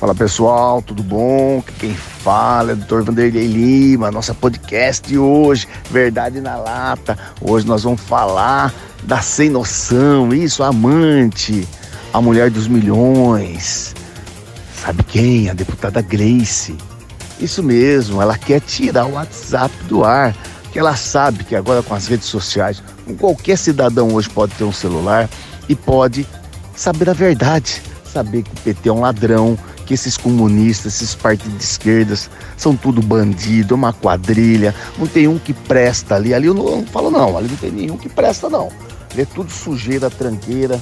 Fala pessoal, tudo bom? Quem fala é o Dr. Vanderlei Lima, nossa podcast de hoje, Verdade na Lata. Hoje nós vamos falar da sem noção, isso, a amante, a mulher dos milhões. Sabe quem? A deputada Grace. Isso mesmo, ela quer tirar o WhatsApp do ar, que ela sabe que agora com as redes sociais, qualquer cidadão hoje pode ter um celular e pode saber a verdade, saber que o PT é um ladrão, que esses comunistas, esses partidos de esquerdas, são tudo bandido, uma quadrilha, não tem um que presta ali. Ali eu não, eu não falo, não, ali não tem nenhum que presta, não. Ali é tudo sujeira, tranqueira,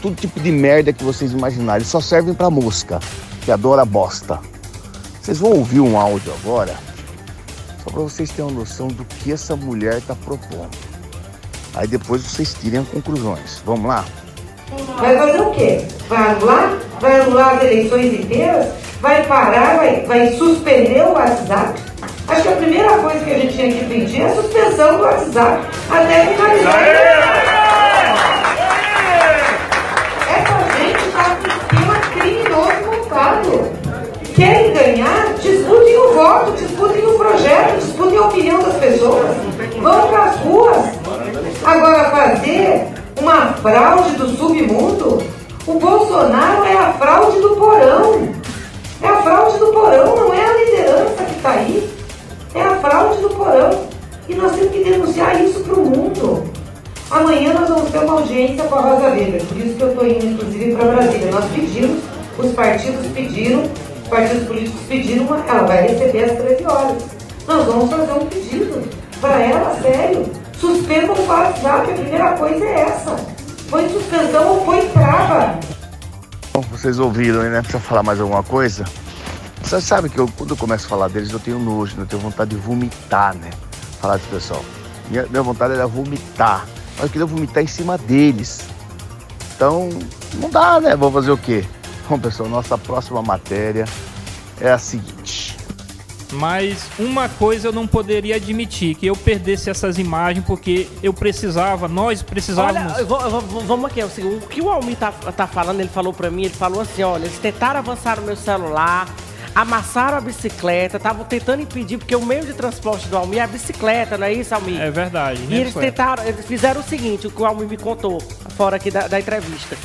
todo tipo de merda que vocês imaginarem. Eles só servem para mosca, que adora bosta. Vocês vão ouvir um áudio agora, só para vocês terem uma noção do que essa mulher está propondo. Aí depois vocês tirem conclusões. Vamos lá? Vai fazer o quê? Vai anular? Vai anular as eleições inteiras? Vai parar? Vai, vai suspender o WhatsApp? Acho que a primeira coisa que a gente tinha que pedir é a suspensão do WhatsApp até finalizar. Essa gente está com esquema criminoso montado. Querem ganhar? Disputem o voto, disputem o projeto, disputem a opinião das pessoas. Vão para as ruas. Agora fazer uma fraude do submundo? O Bolsonaro é a fraude do porão. É a fraude do porão, não é a liderança que está aí. É a fraude do porão. E nós temos que denunciar isso para o mundo. Amanhã nós vamos ter uma audiência com a Rosa Weber, por isso que eu estou indo, inclusive, para Brasília. Nós pedimos, os partidos pediram, os partidos políticos pediram, uma, ela vai receber às 13 horas. Nós vamos fazer um pedido para ela, sério Suspenda o WhatsApp, a primeira coisa é essa. Foi suspensão ou foi trava. Bom, vocês ouviram, né? Precisa falar mais alguma coisa? Você sabe que eu, quando eu começo a falar deles, eu tenho nojo, né? eu tenho vontade de vomitar, né? Falar desse pessoal. Minha, minha vontade era vomitar. Mas eu queria vomitar em cima deles. Então, não dá, né? Vou fazer o quê? Bom, pessoal, nossa próxima matéria é a seguinte. Mas uma coisa eu não poderia admitir, que eu perdesse essas imagens, porque eu precisava, nós precisávamos. Olha, vamos aqui, assim, o que o Almir tá, tá falando, ele falou pra mim, ele falou assim, olha, eles tentaram avançar no meu celular, amassaram a bicicleta, estavam tentando impedir, porque o meio de transporte do Almir é a bicicleta, não é isso, Almir? É verdade. E eles tentaram, eles fizeram o seguinte, o que o Almir me contou, fora aqui da, da entrevista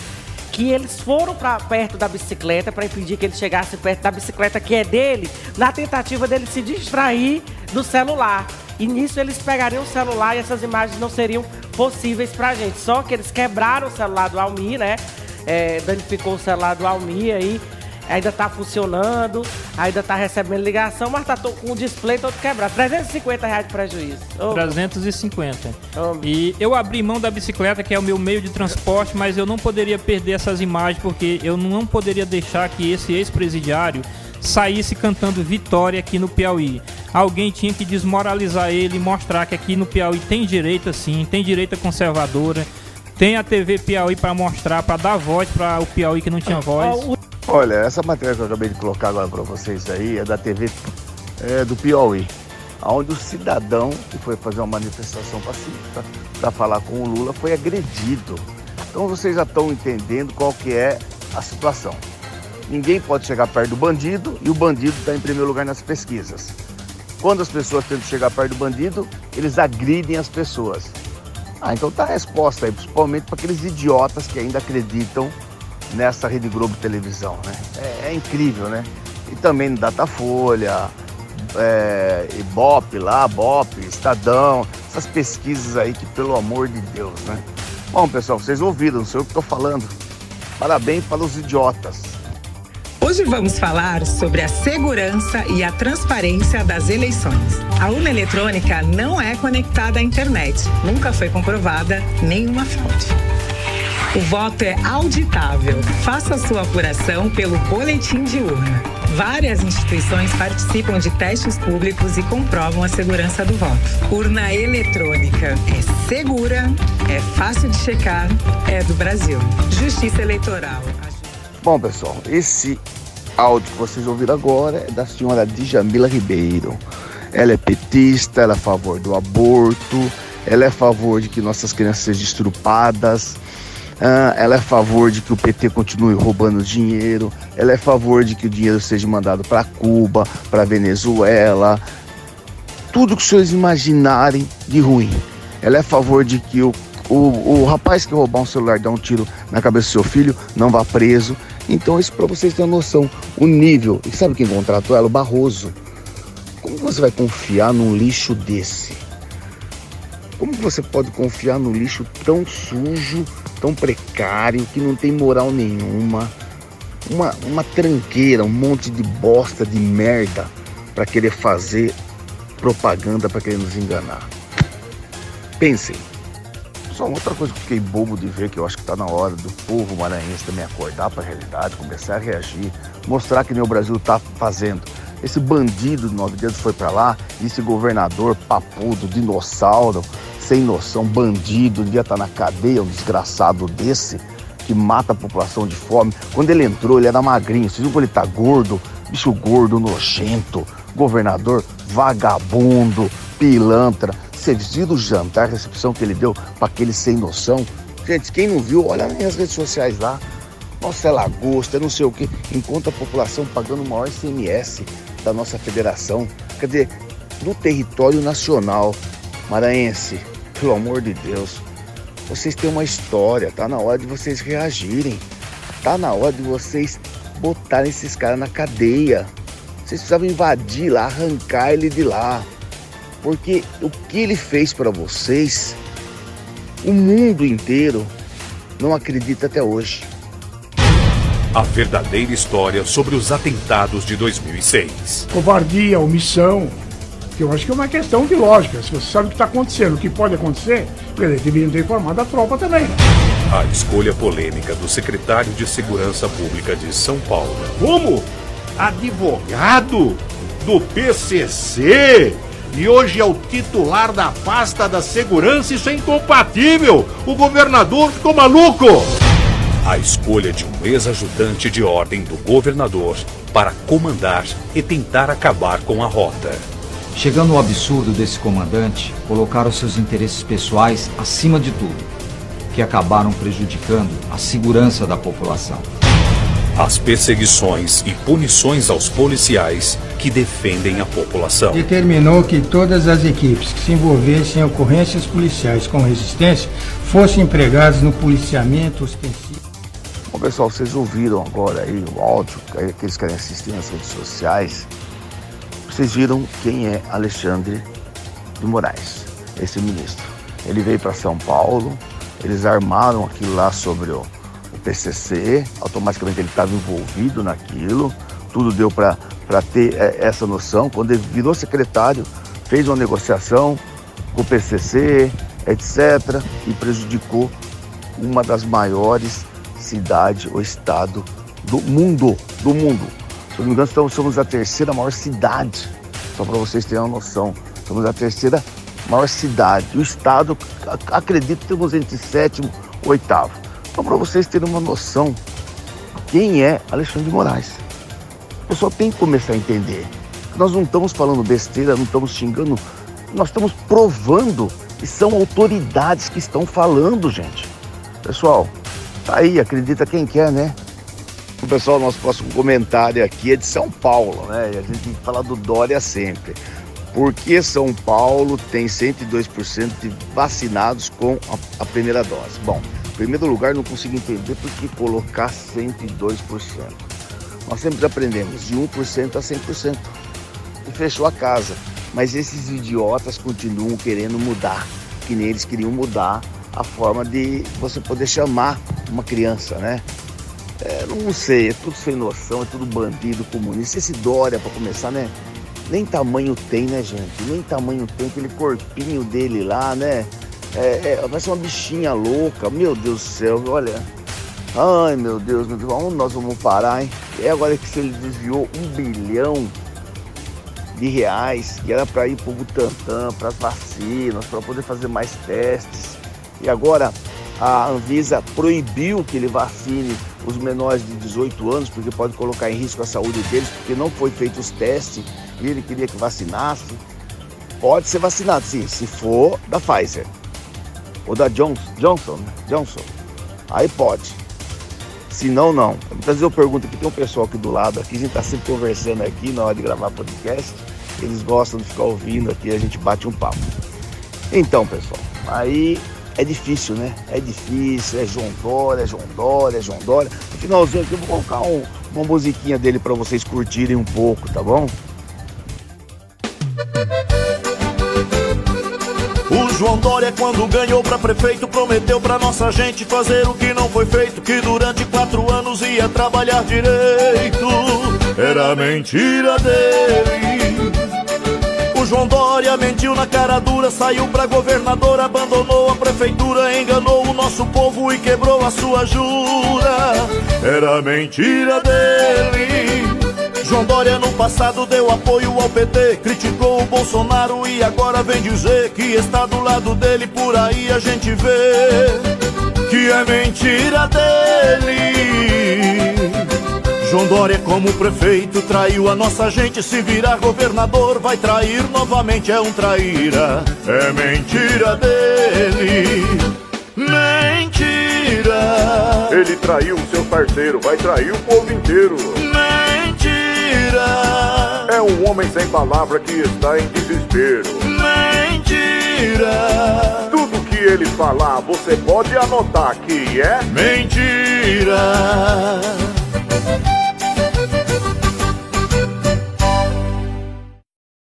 que eles foram para perto da bicicleta para impedir que ele chegasse perto da bicicleta que é dele, na tentativa dele se distrair do celular. E nisso eles pegariam o celular e essas imagens não seriam possíveis para a gente. Só que eles quebraram o celular do Almir, né? É, danificou o celular do Almir aí ainda tá funcionando, ainda tá recebendo ligação, mas tá com o display todo quebrado. 350 reais de prejuízo. Oh. 350. Oh. E eu abri mão da bicicleta, que é o meu meio de transporte, mas eu não poderia perder essas imagens, porque eu não poderia deixar que esse ex-presidiário saísse cantando vitória aqui no Piauí. Alguém tinha que desmoralizar ele e mostrar que aqui no Piauí tem direita sim, tem direita conservadora. Tem a TV Piauí para mostrar, para dar voz para o Piauí que não tinha voz. Olha, essa matéria que eu acabei de colocar agora para vocês aí é da TV é, do Piauí, onde o cidadão que foi fazer uma manifestação pacífica para falar com o Lula foi agredido. Então vocês já estão entendendo qual que é a situação. Ninguém pode chegar perto do bandido e o bandido está em primeiro lugar nas pesquisas. Quando as pessoas tentam chegar perto do bandido, eles agridem as pessoas. Ah, então tá a resposta aí, principalmente para aqueles idiotas que ainda acreditam nessa Rede Globo Televisão, né? É, é incrível, né? E também no Datafolha, é, Ibope lá, Bop, Estadão, essas pesquisas aí que, pelo amor de Deus, né? Bom, pessoal, vocês ouviram, não sei o que estou falando. Parabéns para os idiotas. Hoje vamos falar sobre a segurança e a transparência das eleições. A urna eletrônica não é conectada à internet. Nunca foi comprovada nenhuma fraude. O voto é auditável. Faça sua apuração pelo boletim de urna. Várias instituições participam de testes públicos e comprovam a segurança do voto. Urna eletrônica é segura, é fácil de checar, é do Brasil. Justiça Eleitoral. Bom, pessoal, esse áudio que vocês ouviram agora é da senhora Djamila Ribeiro. Ela é petista, ela é a favor do aborto, ela é a favor de que nossas crianças sejam estrupadas Ah, ela é a favor de que o PT continue roubando dinheiro, ela é a favor de que o dinheiro seja mandado para Cuba, para Venezuela, tudo que os senhores imaginarem de ruim. Ela é a favor de que o, o, o rapaz que roubar um celular dar um tiro na cabeça do seu filho não vá preso. Então, isso para vocês terem noção, o nível. E sabe quem contratou ela? O Barroso. Como você vai confiar num lixo desse? Como você pode confiar num lixo tão sujo, tão precário, que não tem moral nenhuma? Uma, uma tranqueira, um monte de bosta, de merda para querer fazer propaganda para querer nos enganar. Pensem. Só outra coisa que fiquei bobo de ver, que eu acho que está na hora do povo maranhense também acordar para a realidade, começar a reagir, mostrar que nem o Brasil está fazendo. Esse bandido de nove dedos foi para lá, esse governador papudo, dinossauro, sem noção, bandido, devia estar tá na cadeia, um desgraçado desse, que mata a população de fome. Quando ele entrou, ele era magrinho. Vocês viram como ele tá gordo? Bicho gordo, nojento. Governador vagabundo, pilantra. Você viu o jantar, a recepção que ele deu para aquele sem noção? Gente, quem não viu, olha nas redes sociais lá. Nossa, é lagosta, é não sei o que. Enquanto a população pagando o maior ICMS da nossa federação. Quer dizer, no território nacional maranhense, pelo amor de Deus, vocês têm uma história, tá na hora de vocês reagirem. Tá na hora de vocês botarem esses caras na cadeia. Vocês precisavam invadir lá, arrancar ele de lá. Porque o que ele fez para vocês, o mundo inteiro não acredita até hoje. A verdadeira história sobre os atentados de 2006. Covardia, omissão, eu acho que é uma questão de lógica. Se você sabe o que está acontecendo, o que pode acontecer, eles deveriam ter informado a tropa também. A escolha polêmica do secretário de Segurança Pública de São Paulo. Como? advogado do PCC e hoje é o titular da pasta da segurança. Isso é incompatível. O governador ficou maluco. A escolha de um ex-ajudante de ordem do governador para comandar e tentar acabar com a rota. Chegando ao absurdo desse comandante, colocaram seus interesses pessoais acima de tudo, que acabaram prejudicando a segurança da população as perseguições e punições aos policiais que defendem a população. Determinou que todas as equipes que se envolvessem em ocorrências policiais com resistência fossem empregadas no policiamento ostensivo. Bom, pessoal, vocês ouviram agora aí o áudio, aqueles que querem assistir nas redes sociais. Vocês viram quem é Alexandre de Moraes, esse ministro. Ele veio para São Paulo, eles armaram aquilo lá sobre o PCC, automaticamente ele estava envolvido naquilo, tudo deu para ter é, essa noção. Quando ele virou secretário, fez uma negociação com o PCC, etc., e prejudicou uma das maiores cidades ou estado do mundo, do mundo. Se não estamos, somos a terceira maior cidade, só para vocês terem uma noção. Somos a terceira maior cidade. O estado, acredito, temos entre sétimo e oitavo. Só para vocês terem uma noção quem é Alexandre de Moraes. O pessoal tem que começar a entender. Nós não estamos falando besteira, não estamos xingando, nós estamos provando e são autoridades que estão falando, gente. Pessoal, tá aí, acredita quem quer, né? Pessoal, nosso próximo comentário aqui é de São Paulo, né? E a gente tem que falar do Dória sempre. Porque São Paulo tem 102% de vacinados com a, a primeira dose? Bom, primeiro lugar, não consigo entender por que colocar 102%. Nós sempre aprendemos de 1% a 100%. E fechou a casa. Mas esses idiotas continuam querendo mudar, que nem eles queriam mudar a forma de você poder chamar uma criança, né? É, não sei, é tudo sem noção, é tudo bandido comunista. Esse Dória, para começar, né? Nem tamanho tem, né, gente? Nem tamanho tem aquele corpinho dele lá, né? É, é, ser uma bichinha louca, meu Deus do céu, olha. Ai meu Deus, meu Deus, onde nós vamos parar, hein? É agora que se ele desviou um bilhão de reais, que era para ir para o Butantan, para as vacinas, para poder fazer mais testes. E agora a Anvisa proibiu que ele vacine os menores de 18 anos, porque pode colocar em risco a saúde deles, porque não foi feito os testes e ele queria que vacinasse. Pode ser vacinado, sim, se for da Pfizer ou da Johnson, Johnson, Johnson. aí pode. Se não, não. Muitas vezes eu pergunto aqui, tem um pessoal aqui do lado aqui, a gente tá sempre conversando aqui na hora de gravar podcast. Eles gostam de ficar ouvindo aqui, a gente bate um papo. Então, pessoal, aí é difícil, né? É difícil, é João Dória, é João Dória, é João Dória. No finalzinho aqui eu vou colocar um, uma musiquinha dele para vocês curtirem um pouco, tá bom? O João Dória, quando ganhou pra prefeito, prometeu pra nossa gente fazer o que não foi feito. Que durante quatro anos ia trabalhar direito. Era mentira dele. João Dória mentiu na cara dura, saiu pra governador, abandonou a prefeitura, enganou o nosso povo e quebrou a sua jura. Era mentira dele. João Dória no passado deu apoio ao PT, criticou o Bolsonaro e agora vem dizer que está do lado dele, por aí a gente vê que é mentira dele. João Dória como prefeito traiu a nossa gente, se virar governador vai trair novamente, é um traíra, é mentira dele. Mentira. Ele traiu o seu parceiro, vai trair o povo inteiro. Mentira. É um homem sem palavra que está em desespero. Mentira. Tudo que ele falar, você pode anotar que é mentira.